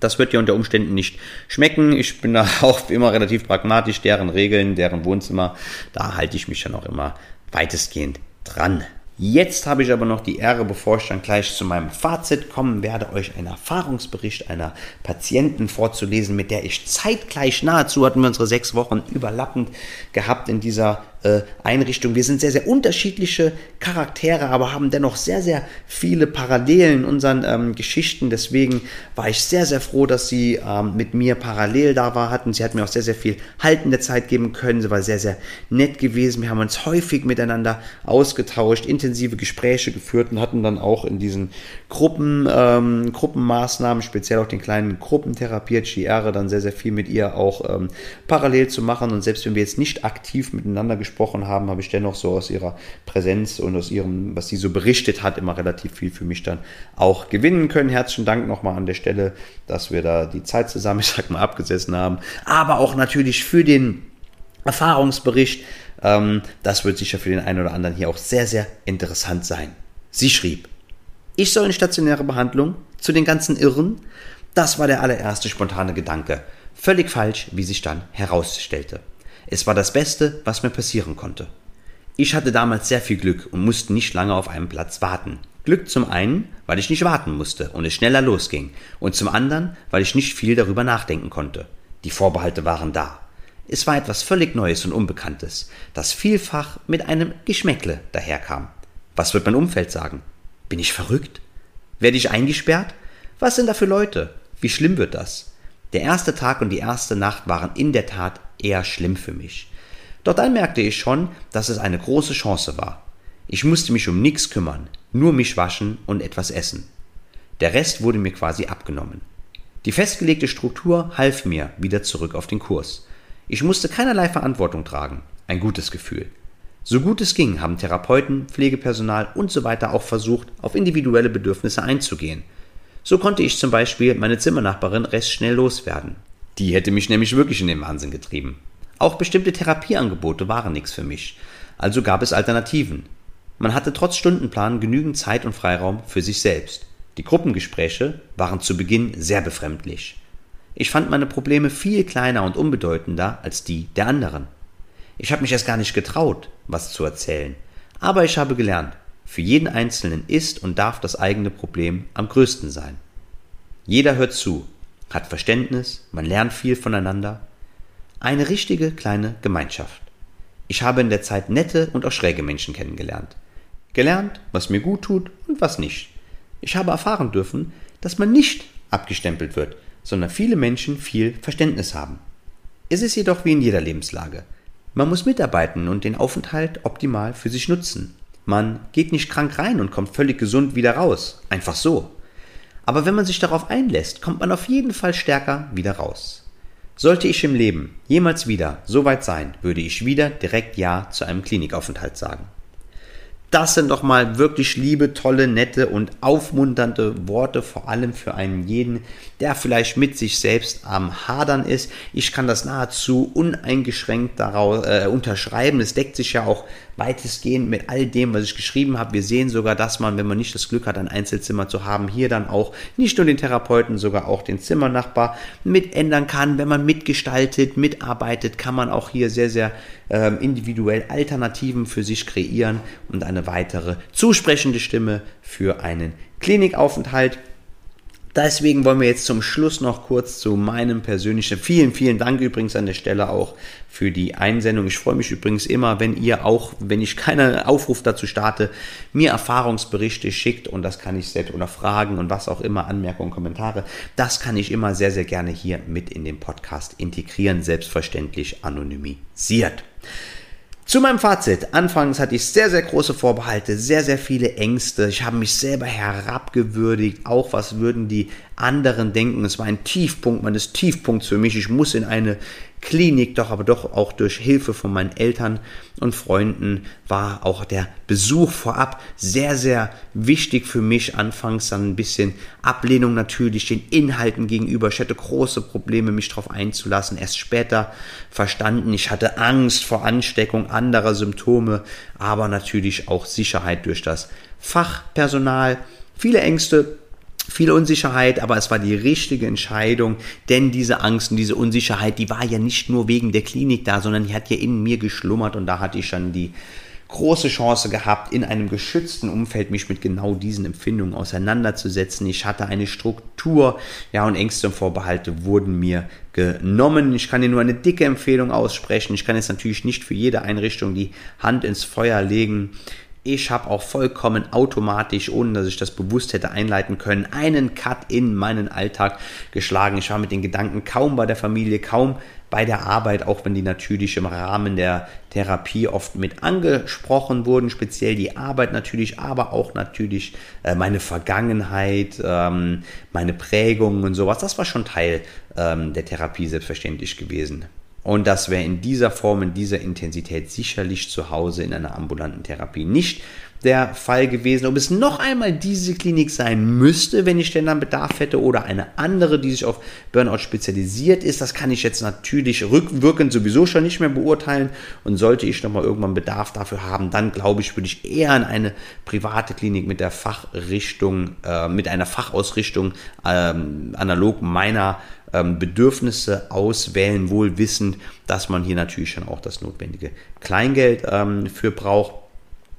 Das wird dir unter Umständen nicht schmecken. Ich bin da auch immer relativ pragmatisch. Deren Regeln, deren Wohnzimmer, da halte ich mich dann auch immer weitestgehend dran. Jetzt habe ich aber noch die Ehre, bevor ich dann gleich zu meinem Fazit kommen werde, euch einen Erfahrungsbericht einer Patienten vorzulesen, mit der ich zeitgleich nahezu hatten wir unsere sechs Wochen überlappend gehabt in dieser äh, Einrichtung. Wir sind sehr, sehr unterschiedliche Charaktere, aber haben dennoch sehr, sehr viele Parallelen in unseren ähm, Geschichten. Deswegen war ich sehr, sehr froh, dass sie ähm, mit mir parallel da war hatten. Sie hat mir auch sehr, sehr viel haltende Zeit geben können. Sie war sehr, sehr nett gewesen. Wir haben uns häufig miteinander ausgetauscht, intensive Gespräche geführt und hatten dann auch in diesen Gruppen, ähm, Gruppenmaßnahmen, speziell auch den kleinen Gruppentherapie, GR, dann sehr, sehr viel mit ihr auch ähm, parallel zu machen. Und selbst wenn wir jetzt nicht aktiv miteinander gesprochen gesprochen haben, habe ich dennoch so aus ihrer Präsenz und aus ihrem, was sie so berichtet hat, immer relativ viel für mich dann auch gewinnen können. Herzlichen Dank nochmal an der Stelle, dass wir da die Zeit zusammen, ich sag mal, abgesessen haben. Aber auch natürlich für den Erfahrungsbericht. Ähm, das wird sicher für den einen oder anderen hier auch sehr, sehr interessant sein. Sie schrieb, ich soll in stationäre Behandlung zu den ganzen Irren. Das war der allererste spontane Gedanke. Völlig falsch, wie sich dann herausstellte. Es war das Beste, was mir passieren konnte. Ich hatte damals sehr viel Glück und musste nicht lange auf einem Platz warten. Glück zum einen, weil ich nicht warten musste und es schneller losging, und zum anderen, weil ich nicht viel darüber nachdenken konnte. Die Vorbehalte waren da. Es war etwas völlig Neues und Unbekanntes, das vielfach mit einem Geschmäckle daherkam. Was wird mein Umfeld sagen? Bin ich verrückt? Werde ich eingesperrt? Was sind da für Leute? Wie schlimm wird das? Der erste Tag und die erste Nacht waren in der Tat eher schlimm für mich. Doch dann merkte ich schon, dass es eine große Chance war. Ich musste mich um nichts kümmern, nur mich waschen und etwas essen. Der Rest wurde mir quasi abgenommen. Die festgelegte Struktur half mir wieder zurück auf den Kurs. Ich musste keinerlei Verantwortung tragen. Ein gutes Gefühl. So gut es ging, haben Therapeuten, Pflegepersonal und so weiter auch versucht, auf individuelle Bedürfnisse einzugehen. So konnte ich zum Beispiel meine Zimmernachbarin recht schnell loswerden. Die hätte mich nämlich wirklich in den Wahnsinn getrieben. Auch bestimmte Therapieangebote waren nichts für mich, also gab es Alternativen. Man hatte trotz Stundenplan genügend Zeit und Freiraum für sich selbst. Die Gruppengespräche waren zu Beginn sehr befremdlich. Ich fand meine Probleme viel kleiner und unbedeutender als die der anderen. Ich habe mich erst gar nicht getraut, was zu erzählen. Aber ich habe gelernt, für jeden Einzelnen ist und darf das eigene Problem am größten sein. Jeder hört zu, hat Verständnis, man lernt viel voneinander. Eine richtige kleine Gemeinschaft. Ich habe in der Zeit nette und auch schräge Menschen kennengelernt. Gelernt, was mir gut tut und was nicht. Ich habe erfahren dürfen, dass man nicht abgestempelt wird, sondern viele Menschen viel Verständnis haben. Es ist jedoch wie in jeder Lebenslage. Man muss mitarbeiten und den Aufenthalt optimal für sich nutzen. Man geht nicht krank rein und kommt völlig gesund wieder raus. Einfach so. Aber wenn man sich darauf einlässt, kommt man auf jeden Fall stärker wieder raus. Sollte ich im Leben jemals wieder so weit sein, würde ich wieder direkt Ja zu einem Klinikaufenthalt sagen. Das sind doch mal wirklich liebe, tolle, nette und aufmunternde Worte, vor allem für einen jeden, der vielleicht mit sich selbst am Hadern ist. Ich kann das nahezu uneingeschränkt daraus äh, unterschreiben. Es deckt sich ja auch weitestgehend mit all dem, was ich geschrieben habe. Wir sehen sogar, dass man, wenn man nicht das Glück hat, ein Einzelzimmer zu haben, hier dann auch nicht nur den Therapeuten, sogar auch den Zimmernachbar mit ändern kann. Wenn man mitgestaltet, mitarbeitet, kann man auch hier sehr, sehr ähm, individuell Alternativen für sich kreieren und eine weitere zusprechende Stimme für einen Klinikaufenthalt. Deswegen wollen wir jetzt zum Schluss noch kurz zu meinem persönlichen. Vielen, vielen Dank übrigens an der Stelle auch für die Einsendung. Ich freue mich übrigens immer, wenn ihr auch, wenn ich keinen Aufruf dazu starte, mir Erfahrungsberichte schickt und das kann ich selbst oder Fragen und was auch immer, Anmerkungen, Kommentare. Das kann ich immer sehr, sehr gerne hier mit in den Podcast integrieren, selbstverständlich anonymisiert. Zu meinem Fazit. Anfangs hatte ich sehr, sehr große Vorbehalte, sehr, sehr viele Ängste. Ich habe mich selber herabgewürdigt. Auch was würden die anderen denken? Es war ein Tiefpunkt meines Tiefpunkts für mich. Ich muss in eine Klinik, doch aber doch auch durch Hilfe von meinen Eltern und Freunden war auch der Besuch vorab sehr, sehr wichtig für mich. Anfangs dann ein bisschen Ablehnung natürlich den Inhalten gegenüber. Ich hatte große Probleme, mich darauf einzulassen. Erst später verstanden. Ich hatte Angst vor Ansteckung anderer Symptome, aber natürlich auch Sicherheit durch das Fachpersonal. Viele Ängste, viel Unsicherheit, aber es war die richtige Entscheidung, denn diese Angst und diese Unsicherheit, die war ja nicht nur wegen der Klinik da, sondern die hat ja in mir geschlummert und da hatte ich schon die große Chance gehabt, in einem geschützten Umfeld mich mit genau diesen Empfindungen auseinanderzusetzen. Ich hatte eine Struktur, ja, und Ängste und Vorbehalte wurden mir genommen. Ich kann dir nur eine dicke Empfehlung aussprechen. Ich kann jetzt natürlich nicht für jede Einrichtung die Hand ins Feuer legen. Ich habe auch vollkommen automatisch, ohne dass ich das bewusst hätte einleiten können, einen Cut in meinen Alltag geschlagen. Ich war mit den Gedanken kaum bei der Familie, kaum bei der Arbeit, auch wenn die natürlich im Rahmen der Therapie oft mit angesprochen wurden, speziell die Arbeit natürlich, aber auch natürlich äh, meine Vergangenheit, ähm, meine Prägungen und sowas. Das war schon Teil ähm, der Therapie selbstverständlich gewesen. Und das wäre in dieser Form, in dieser Intensität sicherlich zu Hause in einer ambulanten Therapie nicht der Fall gewesen. Ob es noch einmal diese Klinik sein müsste, wenn ich denn dann Bedarf hätte, oder eine andere, die sich auf Burnout spezialisiert ist, das kann ich jetzt natürlich rückwirkend sowieso schon nicht mehr beurteilen. Und sollte ich nochmal irgendwann Bedarf dafür haben, dann glaube ich, würde ich eher an eine private Klinik mit der Fachrichtung, äh, mit einer Fachausrichtung ähm, analog meiner ähm, Bedürfnisse auswählen, wohl wissend, dass man hier natürlich schon auch das notwendige Kleingeld ähm, für braucht.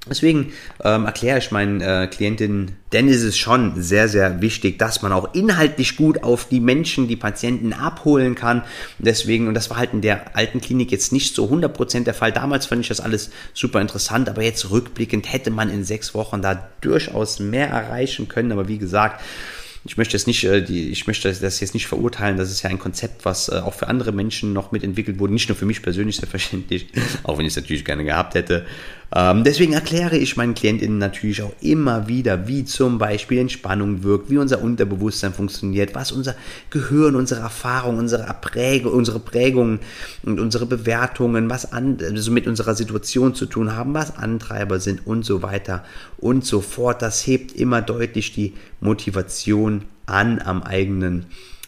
Deswegen ähm, erkläre ich meinen äh, Klientinnen, denn es ist schon sehr, sehr wichtig, dass man auch inhaltlich gut auf die Menschen, die Patienten abholen kann. Deswegen, und das war halt in der alten Klinik jetzt nicht so 100% der Fall. Damals fand ich das alles super interessant, aber jetzt rückblickend hätte man in sechs Wochen da durchaus mehr erreichen können. Aber wie gesagt, ich möchte jetzt nicht, äh, ich möchte das jetzt nicht verurteilen. Das ist ja ein Konzept, was äh, auch für andere Menschen noch mitentwickelt wurde. Nicht nur für mich persönlich selbstverständlich, auch wenn ich es natürlich gerne gehabt hätte. Ähm, deswegen erkläre ich meinen KlientInnen natürlich auch immer wieder, wie zum Beispiel Entspannung wirkt, wie unser Unterbewusstsein funktioniert, was unser Gehirn, unsere Erfahrung, unsere Prägung, unsere Prägungen und unsere Bewertungen, was an, also mit unserer Situation zu tun haben, was Antreiber sind und so weiter und so fort. Das hebt immer deutlich die Motivation an, am eigenen,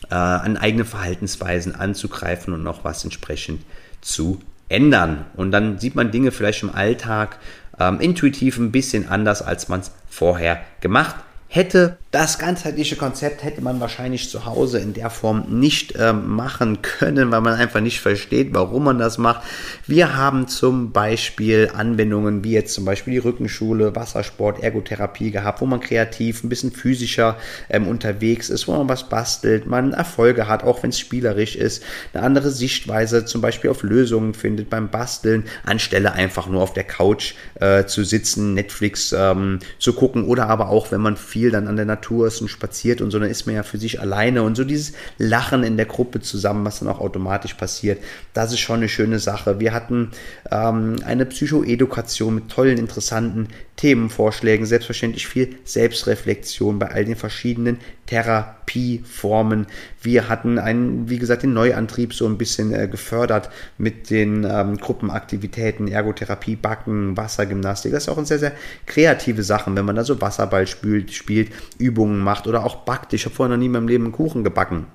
äh, an eigene Verhaltensweisen anzugreifen und noch was entsprechend zu ändern. Und dann sieht man Dinge vielleicht im Alltag ähm, intuitiv ein bisschen anders, als man es vorher gemacht hätte. Das ganzheitliche Konzept hätte man wahrscheinlich zu Hause in der Form nicht äh, machen können, weil man einfach nicht versteht, warum man das macht. Wir haben zum Beispiel Anwendungen wie jetzt zum Beispiel die Rückenschule, Wassersport, Ergotherapie gehabt, wo man kreativ ein bisschen physischer ähm, unterwegs ist, wo man was bastelt, man Erfolge hat, auch wenn es spielerisch ist, eine andere Sichtweise zum Beispiel auf Lösungen findet beim Basteln, anstelle einfach nur auf der Couch äh, zu sitzen, Netflix ähm, zu gucken oder aber auch, wenn man viel dann an der Natur Natur ist und spaziert und so, dann ist man ja für sich alleine und so dieses Lachen in der Gruppe zusammen, was dann auch automatisch passiert, das ist schon eine schöne Sache. Wir hatten ähm, eine Psychoedukation mit tollen, interessanten Themenvorschlägen, selbstverständlich viel Selbstreflexion bei all den verschiedenen Therapieformen. Wir hatten einen, wie gesagt, den Neuantrieb so ein bisschen äh, gefördert mit den ähm, Gruppenaktivitäten, Ergotherapie, Backen, Wassergymnastik. Das ist auch eine sehr, sehr kreative Sache, wenn man da so Wasserball spielt, spielt Übungen macht oder auch backt. Ich habe vorher noch nie in meinem Leben einen Kuchen gebacken.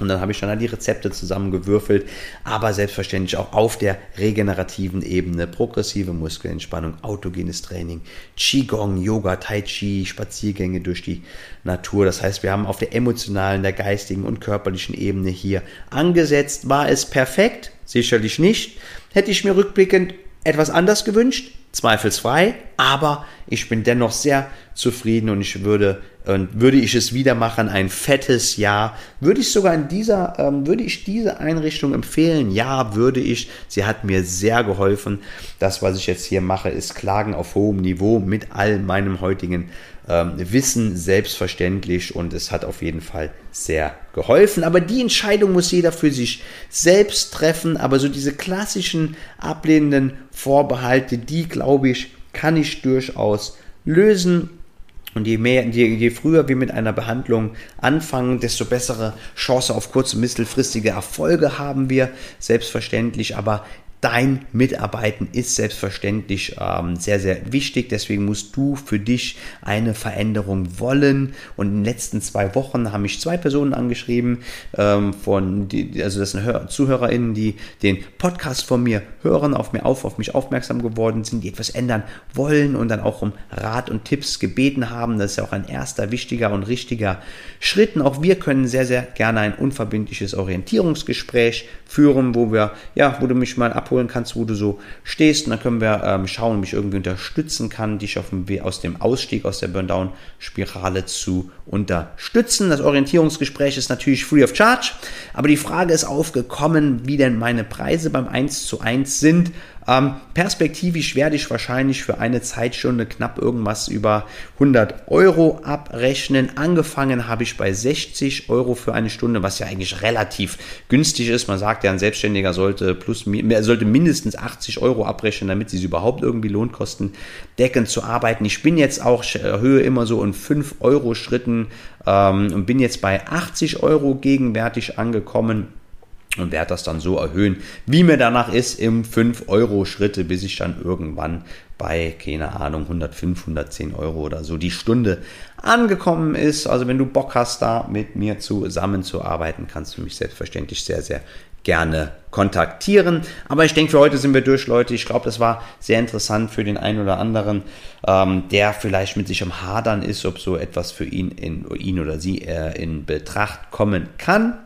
Und dann habe ich dann die Rezepte zusammengewürfelt, aber selbstverständlich auch auf der regenerativen Ebene. Progressive Muskelentspannung, autogenes Training, Qigong, Yoga, Tai Chi, Spaziergänge durch die Natur. Das heißt, wir haben auf der emotionalen, der geistigen und körperlichen Ebene hier angesetzt. War es perfekt? Sicherlich nicht. Hätte ich mir rückblickend etwas anders gewünscht? zweifelsfrei, aber ich bin dennoch sehr zufrieden und ich würde und würde ich es wieder machen, ein fettes Ja. Würde ich sogar in dieser, ähm, würde ich diese Einrichtung empfehlen? Ja, würde ich. Sie hat mir sehr geholfen. Das, was ich jetzt hier mache, ist Klagen auf hohem Niveau mit all meinem heutigen ähm, Wissen selbstverständlich und es hat auf jeden Fall sehr geholfen. Aber die Entscheidung muss jeder für sich selbst treffen. Aber so diese klassischen ablehnenden Vorbehalte, die glaube ich, kann ich durchaus lösen und je, mehr, je, je früher wir mit einer Behandlung anfangen, desto bessere Chance auf kurz- und mittelfristige Erfolge haben wir, selbstverständlich. Aber dein Mitarbeiten ist selbstverständlich ähm, sehr, sehr wichtig. Deswegen musst du für dich eine Veränderung wollen. Und in den letzten zwei Wochen haben mich zwei Personen angeschrieben, ähm, von die, also das sind Hör ZuhörerInnen, die den Podcast von mir hören, auf mir auf, auf mich aufmerksam geworden sind, die etwas ändern wollen und dann auch um Rat und Tipps gebeten haben. Das ist ja auch ein erster wichtiger und richtiger Schritt. Und auch wir können sehr, sehr gerne ein unverbindliches Orientierungsgespräch führen, wo wir, ja, wo du mich mal abholst abholen kannst, wo du so stehst. Und dann können wir ähm, schauen, ob ich irgendwie unterstützen kann, dich auf dem, aus dem Ausstieg aus der Burndown-Spirale zu unterstützen. Das Orientierungsgespräch ist natürlich free of charge, aber die Frage ist aufgekommen, wie denn meine Preise beim 1 zu 1 sind. Ähm, perspektivisch werde ich wahrscheinlich für eine Zeitstunde knapp irgendwas über 100 Euro abrechnen. Angefangen habe ich bei 60 Euro für eine Stunde, was ja eigentlich relativ günstig ist. Man sagt ja, ein Selbstständiger sollte plus sollte mindestens 80 Euro abrechnen, damit sie überhaupt irgendwie Lohnkosten deckend zu arbeiten. Ich bin jetzt auch erhöhe immer so in 5 Euro Schritten ähm, und bin jetzt bei 80 Euro gegenwärtig angekommen und werde das dann so erhöhen, wie mir danach ist, im 5-Euro-Schritte, bis ich dann irgendwann bei, keine Ahnung, 105, 110 Euro oder so die Stunde angekommen ist. Also wenn du Bock hast, da mit mir zusammenzuarbeiten, kannst du mich selbstverständlich sehr, sehr gerne kontaktieren. Aber ich denke, für heute sind wir durch, Leute. Ich glaube, das war sehr interessant für den einen oder anderen, ähm, der vielleicht mit sich am Hadern ist, ob so etwas für ihn, in, ihn oder sie äh, in Betracht kommen kann.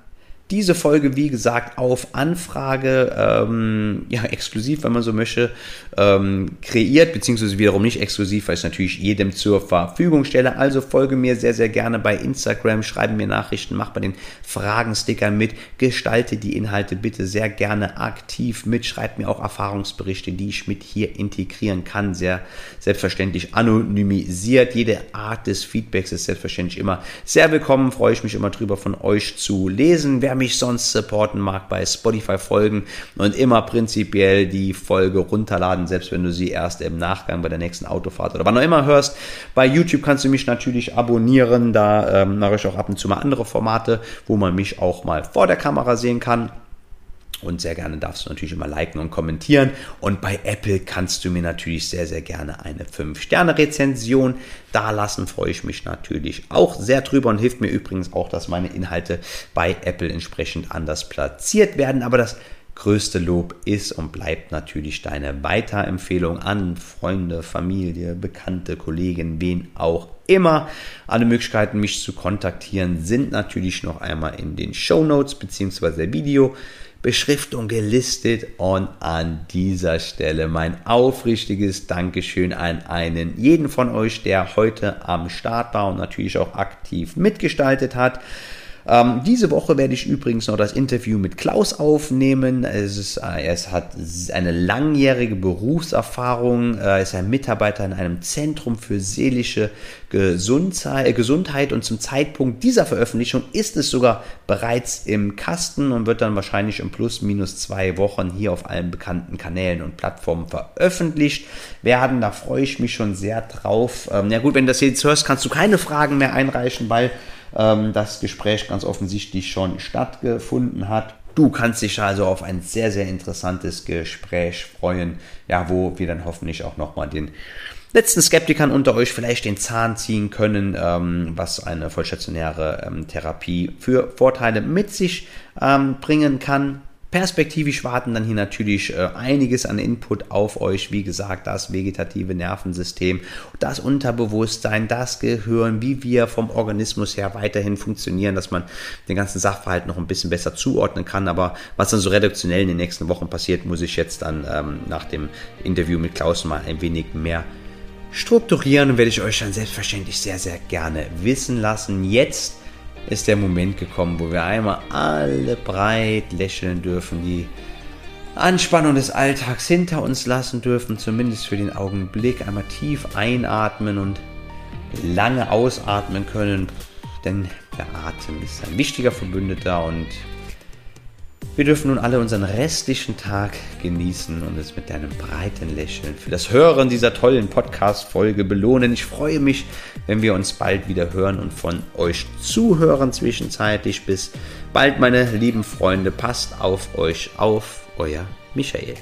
Diese Folge, wie gesagt, auf Anfrage, ähm, ja, exklusiv, wenn man so möchte, ähm, kreiert, beziehungsweise wiederum nicht exklusiv, weil ich es natürlich jedem zur Verfügung stelle. Also folge mir sehr, sehr gerne bei Instagram, schreibe mir Nachrichten, mach bei den Fragenstickern mit, gestalte die Inhalte bitte sehr gerne aktiv mit, schreib mir auch Erfahrungsberichte, die ich mit hier integrieren kann, sehr selbstverständlich anonymisiert. Jede Art des Feedbacks ist selbstverständlich immer sehr willkommen, freue ich mich immer drüber von euch zu lesen. Wer mich sonst supporten mag, bei Spotify folgen und immer prinzipiell die Folge runterladen, selbst wenn du sie erst im Nachgang bei der nächsten Autofahrt oder wann auch immer hörst. Bei YouTube kannst du mich natürlich abonnieren, da ähm, mache ich auch ab und zu mal andere Formate, wo man mich auch mal vor der Kamera sehen kann. Und sehr gerne darfst du natürlich immer liken und kommentieren. Und bei Apple kannst du mir natürlich sehr, sehr gerne eine 5-Sterne-Rezension dalassen. Freue ich mich natürlich auch sehr drüber und hilft mir übrigens auch, dass meine Inhalte bei Apple entsprechend anders platziert werden. Aber das größte Lob ist und bleibt natürlich deine Weiterempfehlung an Freunde, Familie, Bekannte, Kollegen, wen auch immer. Alle Möglichkeiten, mich zu kontaktieren, sind natürlich noch einmal in den Show Notes bzw. Video. Beschriftung gelistet und an dieser Stelle mein aufrichtiges Dankeschön an einen jeden von euch, der heute am Start war und natürlich auch aktiv mitgestaltet hat. Ähm, diese Woche werde ich übrigens noch das Interview mit Klaus aufnehmen. Es ist, äh, er hat eine langjährige Berufserfahrung. Er ist ein Mitarbeiter in einem Zentrum für seelische Gesundheit, äh, Gesundheit und zum Zeitpunkt dieser Veröffentlichung ist es sogar bereits im Kasten und wird dann wahrscheinlich in plus minus zwei Wochen hier auf allen bekannten Kanälen und Plattformen veröffentlicht werden. Da freue ich mich schon sehr drauf. Ähm, ja gut, wenn du das jetzt hörst, kannst du keine Fragen mehr einreichen, weil ähm, das Gespräch ganz offensichtlich schon stattgefunden hat. Du kannst dich also auf ein sehr, sehr interessantes Gespräch freuen, ja, wo wir dann hoffentlich auch nochmal den letzten Skeptikern unter euch vielleicht den Zahn ziehen können, ähm, was eine vollstationäre ähm, Therapie für Vorteile mit sich ähm, bringen kann. Perspektivisch warten dann hier natürlich äh, einiges an Input auf euch. Wie gesagt, das vegetative Nervensystem, das Unterbewusstsein, das Gehirn, wie wir vom Organismus her weiterhin funktionieren, dass man den ganzen Sachverhalt noch ein bisschen besser zuordnen kann. Aber was dann so reduktionell in den nächsten Wochen passiert, muss ich jetzt dann ähm, nach dem Interview mit Klaus mal ein wenig mehr strukturieren und werde ich euch dann selbstverständlich sehr, sehr gerne wissen lassen. Jetzt ist der Moment gekommen, wo wir einmal alle breit lächeln dürfen, die Anspannung des Alltags hinter uns lassen dürfen, zumindest für den Augenblick, einmal tief einatmen und lange ausatmen können, denn der Atem ist ein wichtiger Verbündeter und wir dürfen nun alle unseren restlichen Tag genießen und es mit einem breiten Lächeln für das Hören dieser tollen Podcast-Folge belohnen. Ich freue mich, wenn wir uns bald wieder hören und von euch zuhören zwischenzeitlich. Bis bald, meine lieben Freunde. Passt auf euch auf. Euer Michael.